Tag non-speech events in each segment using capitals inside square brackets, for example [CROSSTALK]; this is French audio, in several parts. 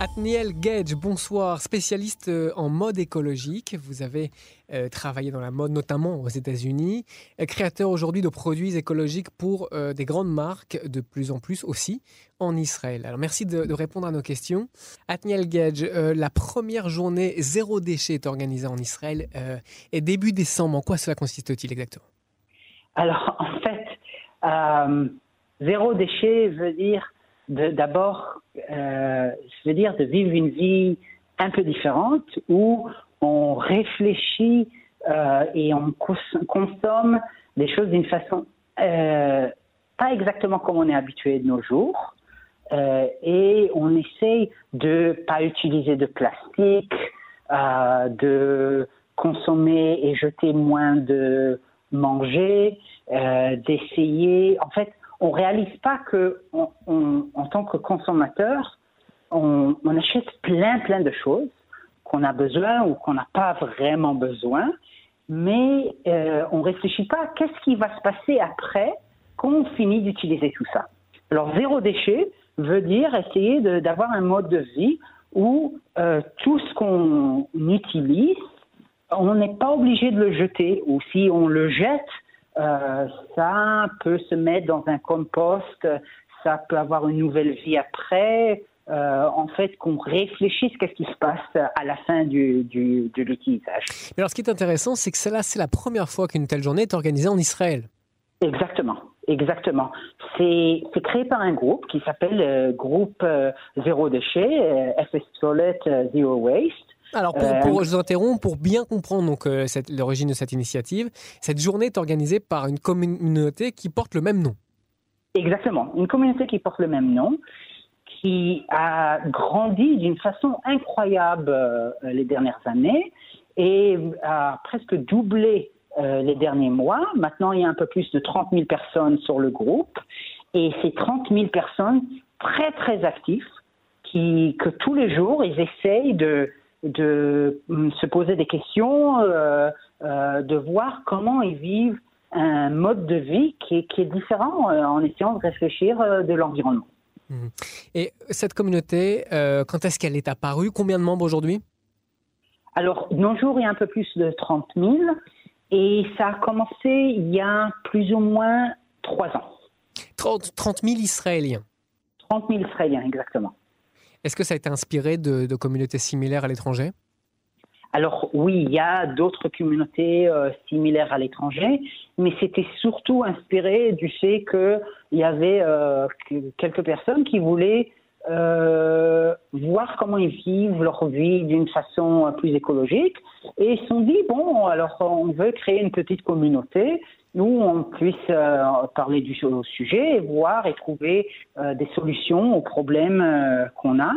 Atniel Gage, bonsoir, spécialiste euh, en mode écologique. Vous avez euh, travaillé dans la mode, notamment aux États-Unis. Euh, créateur aujourd'hui de produits écologiques pour des grandes marques, de plus en plus aussi en Israël. Alors merci de, répondre à nos questions. Atniel Gage, la première journée zéro déchet est organisée en Israël et début décembre. En quoi cela consiste-t-il exactement? Alors en fait, zéro déchet veut dire d'abord, euh, je veux dire, de vivre une vie un peu différente où on réfléchit euh, et on consomme des choses d'une façon euh, pas exactement comme on est habitué de nos jours. Euh, et on essaye de pas utiliser de plastique, euh, de consommer et jeter moins de manger, euh, d'essayer. En fait, on réalise pas que en tant que consommateur, on, achète plein plein de choses qu'on a besoin ou qu'on n'a pas vraiment besoin, mais euh, on réfléchit pas à qu'est-ce qui va se passer après quand on finit d'utiliser tout ça. Alors zéro déchet veut dire essayer d'avoir un mode de vie où euh, tout ce qu'on utilise, on n'est pas obligé de le jeter, ou si on le jette, euh, ça peut se mettre dans un compost, ça peut avoir une nouvelle vie après. Euh, en fait, qu'on réfléchisse qu'est-ce qui se passe à la fin du, du, de l'utilisage. Mais alors, ce qui est intéressant, c'est que cela, c'est la première fois qu'une telle journée est organisée en Israël. Exactement, exactement. C'est créé par un groupe qui s'appelle euh, Groupe Zéro Déchet, FS Toilet Zero Waste. Alors, pour, euh, je vous interromps, pour bien comprendre donc euh, l'origine de cette initiative, cette journée est organisée par une communauté qui porte le même nom. Exactement, une communauté qui porte le même nom, qui a grandi d'une façon incroyable euh, les dernières années et a presque doublé les derniers mois. Maintenant, il y a un peu plus de 30 000 personnes sur le groupe et ces 30 000 personnes très très actifs qui, que tous les jours, ils essayent de de mm, se poser des questions, euh, euh, de voir comment ils vivent un mode de vie qui est, différent euh, en essayant de réfléchir de l'environnement. Mmh. Et cette communauté, quand est-ce qu'elle est apparue? Combien de membres aujourd'hui? Alors, nos jours, il y a un peu plus de 30 000 et ça a commencé il y a plus ou moins trois ans. 30, 30 000 Israéliens 30 000 Israéliens, exactement. Est-ce que ça a été inspiré de, communautés similaires à l'étranger? Alors oui, il y a d'autres communautés euh, similaires à l'étranger, mais c'était surtout inspiré du fait qu'il y avait euh, quelques personnes qui voulaient euh, voir comment ils vivent leur vie d'une façon plus écologique et ils se sont dit bon alors on veut créer une petite communauté où on puisse euh, parler du sujet et voir et trouver euh, des solutions aux problèmes euh, qu'on a.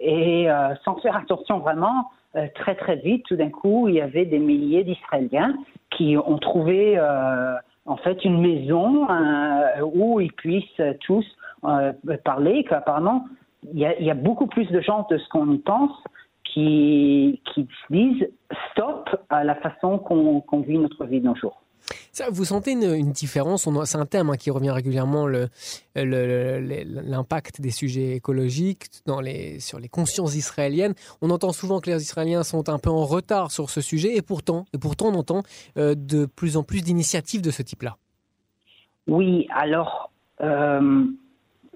Et sans faire attention vraiment, très très vite, tout d'un coup, il y avait des milliers d'Israéliens qui ont trouvé en fait une maison où ils puissent tous parler. Qu'apparemment, il y, y a beaucoup plus de gens de ce qu'on pense qui, qui disent stop à la façon qu'on vit notre vie de nos jours. Vous sentez une, différence? C'est un thème hein, qui revient régulièrement, l'impact des sujets écologiques dans les, sur les consciences israéliennes. On entend souvent que les Israéliens sont un peu en retard sur ce sujet, et pourtant, et pourtant on entend euh, de plus en plus d'initiatives de ce type-là. Oui, alors, euh,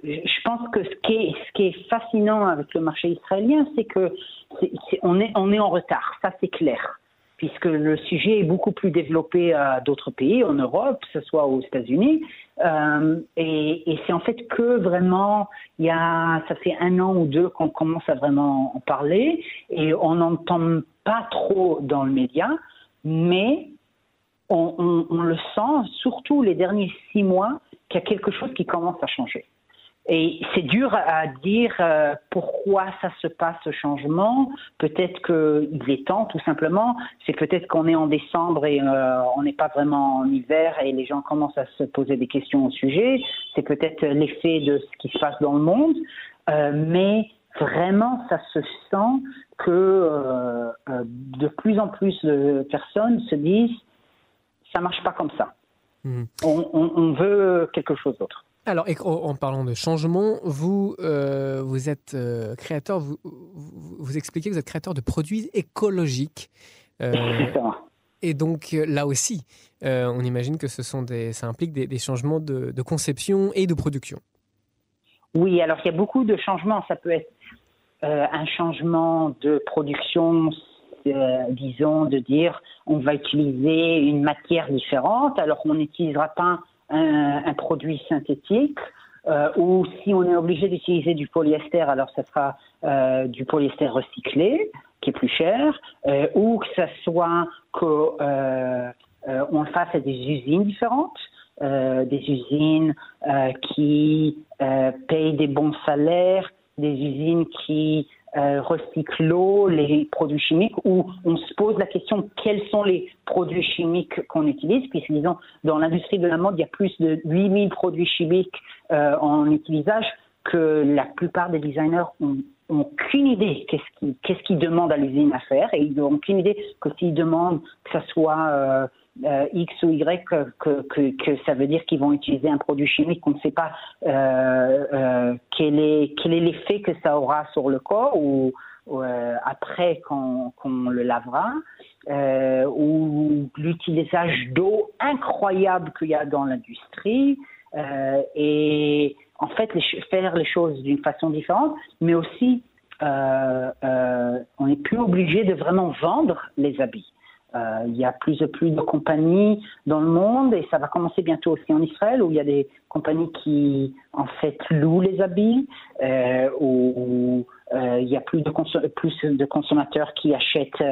je pense que ce qui, est, fascinant avec le marché israélien, c'est que on est en retard, ça c'est clair puisque le sujet est beaucoup plus développé à d'autres pays, en Europe, que ce soit aux États-Unis. Euh, et, et c'est en fait que vraiment, il y a, ça fait un an ou deux qu'on commence à vraiment en parler, et on n'entend pas trop dans le média, mais on, on, on le sent, surtout les derniers six mois, qu'il y a quelque chose qui commence à changer. Et c'est dur à dire euh, pourquoi ça se passe ce changement. Peut-être qu'il est temps, tout simplement. C'est peut-être qu'on est en décembre et euh, on n'est pas vraiment en hiver et les gens commencent à se poser des questions au sujet. C'est peut-être l'effet de ce qui se passe dans le monde. Euh, mais vraiment, ça se sent que de plus en plus de personnes se disent ça marche pas comme ça. Mhm. On, veut quelque chose d'autre. Alors, en parlant de changement, vous, euh, vous êtes euh, créateur, vous, vous, expliquez que vous êtes créateur de produits écologiques. Euh, et donc, là aussi, on imagine que ce sont des, ça implique des, changements de, de, conception et de production. Oui, alors il y a beaucoup de changements. Ça peut être un changement de production euh, disons, de dire on va utiliser une matière différente, alors on n'utilisera pas un, produit synthétique. Euh, ou si on est obligé d'utiliser du polyester, alors ce sera euh, du polyester recyclé, qui est plus cher, ou que ce soit qu'on le fasse à des usines différentes, des usines qui payent des bons salaires, des usines qui euh, recycle l'eau, les produits chimiques, où on se pose la question quels sont les produits chimiques qu'on utilise, puisque disons, dans l'industrie de la mode, il y a plus de 8000 produits chimiques euh, en utilisage que la plupart des designers ont, aucune idée qu'est-ce qu'ils demandent à l'usine à faire, et ils n'ont aucune idée que s'ils demandent que ça soit euh, euh, X ou Y que, que, que ça veut dire qu'ils vont utiliser un produit chimique. Qu'on ne sait pas euh, euh, quel est quel est l'effet que ça aura sur le corps ou, après qu'on le lavera. Ou l'utilisation d'eau incroyable qu'il y a dans l'industrie. Et en fait faire les choses d'une façon différente mais aussi on n'est plus obligé de vraiment vendre les habits euh, il y a plus de plus de compagnies dans le monde et ça va commencer bientôt aussi en Israël où il y a des compagnies qui en fait louent les habits, euh, où, euh, il y a plus de, plus de consommateurs qui achètent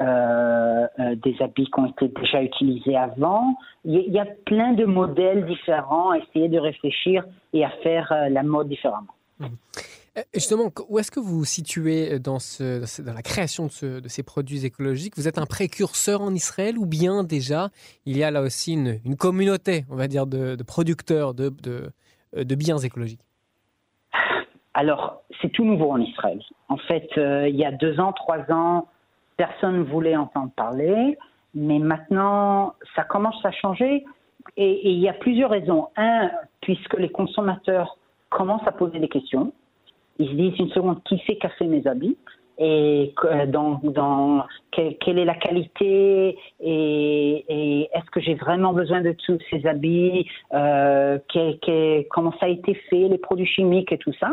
euh, des habits qui ont été déjà utilisés avant. Il y, a plein de modèles différents à essayer de réfléchir et à faire la mode différemment. Mmh. Euh, justement, où est-ce que vous vous situez dans, ce, dans la création de, ces produits écologiques? Vous êtes un précurseur en Israël ou bien déjà il y a là aussi une, communauté, on va dire, de, producteurs de, de, biens écologiques? Alors, c'est tout nouveau en Israël. En fait, euh, il y a deux ans, trois ans, personne ne voulait entendre parler, mais maintenant, ça commence à changer et il y a plusieurs raisons. Un, puisque les consommateurs commencent à poser des questions ils se disent une seconde, qui a fait mes habits et dans, dans quelle, est la qualité et, est-ce que j'ai vraiment besoin de tous ces habits, euh, comment ça a été fait, les produits chimiques et tout ça.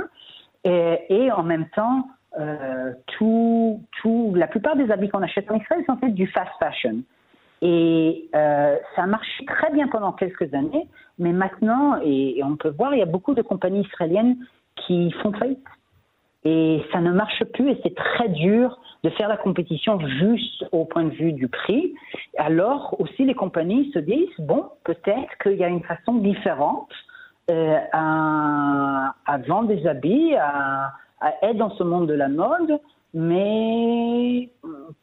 Et, en même temps, euh, tout, tout, la plupart des habits qu'on achète en Israël sont faits du fast fashion. Et euh, ça marche très bien pendant quelques années, mais maintenant, et, on peut voir, il y a beaucoup de compagnies israéliennes qui font faillite. Et ça ne marche plus et c'est très dur de faire la compétition juste au point de vue du prix. Alors aussi les compagnies se disent, bon, peut-être qu'il y a une façon différente euh, à, vendre des habits, à être dans ce monde de la mode, mais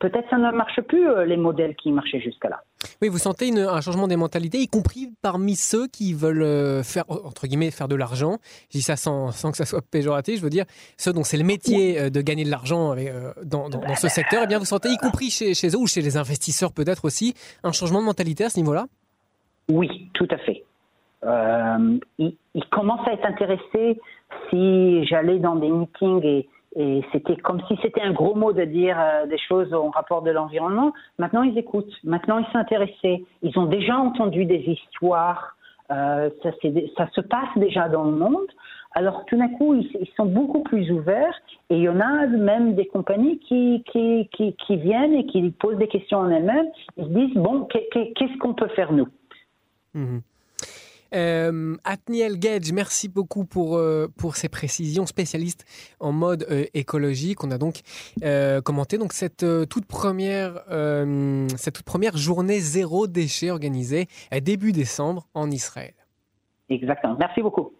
peut-être ça ne marche plus euh, les modèles qui marchaient jusqu'à là. Oui, vous sentez un changement des mentalités, y compris parmi ceux qui veulent euh, faire, entre guillemets, faire de l'argent. Je dis ça sans, sans, que ça soit péjoratif, je veux dire, ceux dont c'est le métier euh, de gagner de l'argent dans, dans, ce [LAUGHS] secteur, eh bien, vous sentez, y compris chez, chez eux ou chez les investisseurs peut-être aussi, un changement de mentalité à ce niveau-là? Oui, tout à fait. ils, ils commencent à être intéressés si j'allais dans des meetings et et c'était comme si c'était un gros mot de dire euh, des choses en rapport de l'environnement. Maintenant, ils écoutent. Maintenant, ils s'intéressent. Ils ont déjà entendu des histoires. Euh, ça, se passe déjà dans le monde. Alors, tout d'un coup, ils, sont beaucoup plus ouverts. Et il y en a même des compagnies qui viennent et qui posent des questions en elles-mêmes. Ils se disent, bon, qu'est-ce qu'on peut faire nous? Mmh euh, Atniel Gage, merci beaucoup pour, euh, ces précisions, spécialiste en mode euh, écologique. On a donc euh, commenté donc cette, toute première, journée zéro déchet organisée début décembre en Israël. Exactement. Merci beaucoup.